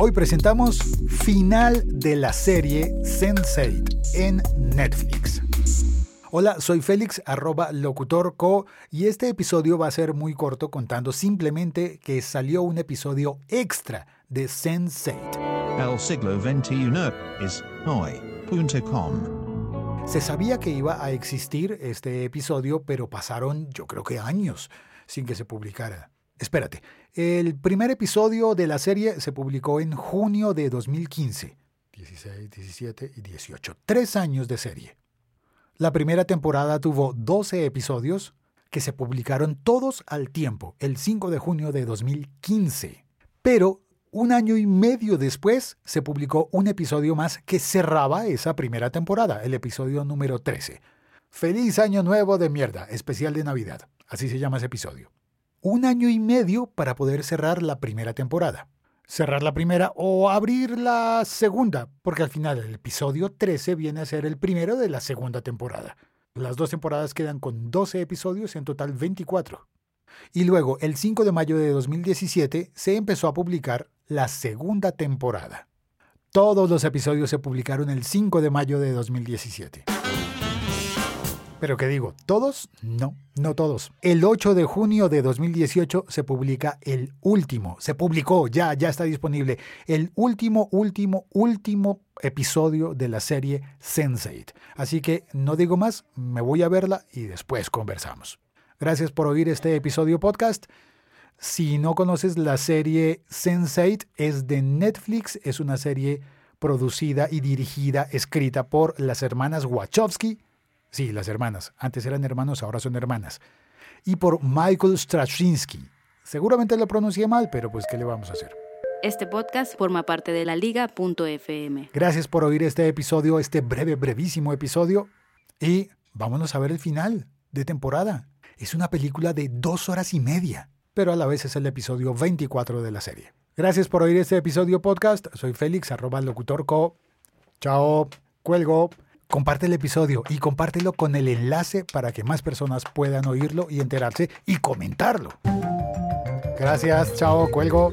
Hoy presentamos final de la serie Sense8 en Netflix. Hola, soy Félix, arroba locutorco, y este episodio va a ser muy corto contando simplemente que salió un episodio extra de Sense8. El siglo XXI es hoy.com. Se sabía que iba a existir este episodio, pero pasaron yo creo que años sin que se publicara. Espérate, el primer episodio de la serie se publicó en junio de 2015. 16, 17 y 18. Tres años de serie. La primera temporada tuvo 12 episodios que se publicaron todos al tiempo, el 5 de junio de 2015. Pero un año y medio después se publicó un episodio más que cerraba esa primera temporada, el episodio número 13. Feliz Año Nuevo de Mierda, especial de Navidad. Así se llama ese episodio. Un año y medio para poder cerrar la primera temporada. Cerrar la primera o abrir la segunda, porque al final el episodio 13 viene a ser el primero de la segunda temporada. Las dos temporadas quedan con 12 episodios, en total 24. Y luego, el 5 de mayo de 2017, se empezó a publicar la segunda temporada. Todos los episodios se publicaron el 5 de mayo de 2017. Pero qué digo, ¿todos? No, no todos. El 8 de junio de 2018 se publica el último, se publicó, ya, ya está disponible, el último, último, último episodio de la serie Sense8. Así que no digo más, me voy a verla y después conversamos. Gracias por oír este episodio podcast. Si no conoces la serie Sense8, es de Netflix, es una serie producida y dirigida, escrita por las hermanas Wachowski Sí, las hermanas. Antes eran hermanos, ahora son hermanas. Y por Michael Straczynski. Seguramente lo pronuncié mal, pero pues ¿qué le vamos a hacer? Este podcast forma parte de la liga.fm. Gracias por oír este episodio, este breve, brevísimo episodio. Y vámonos a ver el final de temporada. Es una película de dos horas y media, pero a la vez es el episodio 24 de la serie. Gracias por oír este episodio podcast. Soy Félix, arroba locutorco. Chao, cuelgo. Comparte el episodio y compártelo con el enlace para que más personas puedan oírlo y enterarse y comentarlo. Gracias, chao, cuelgo.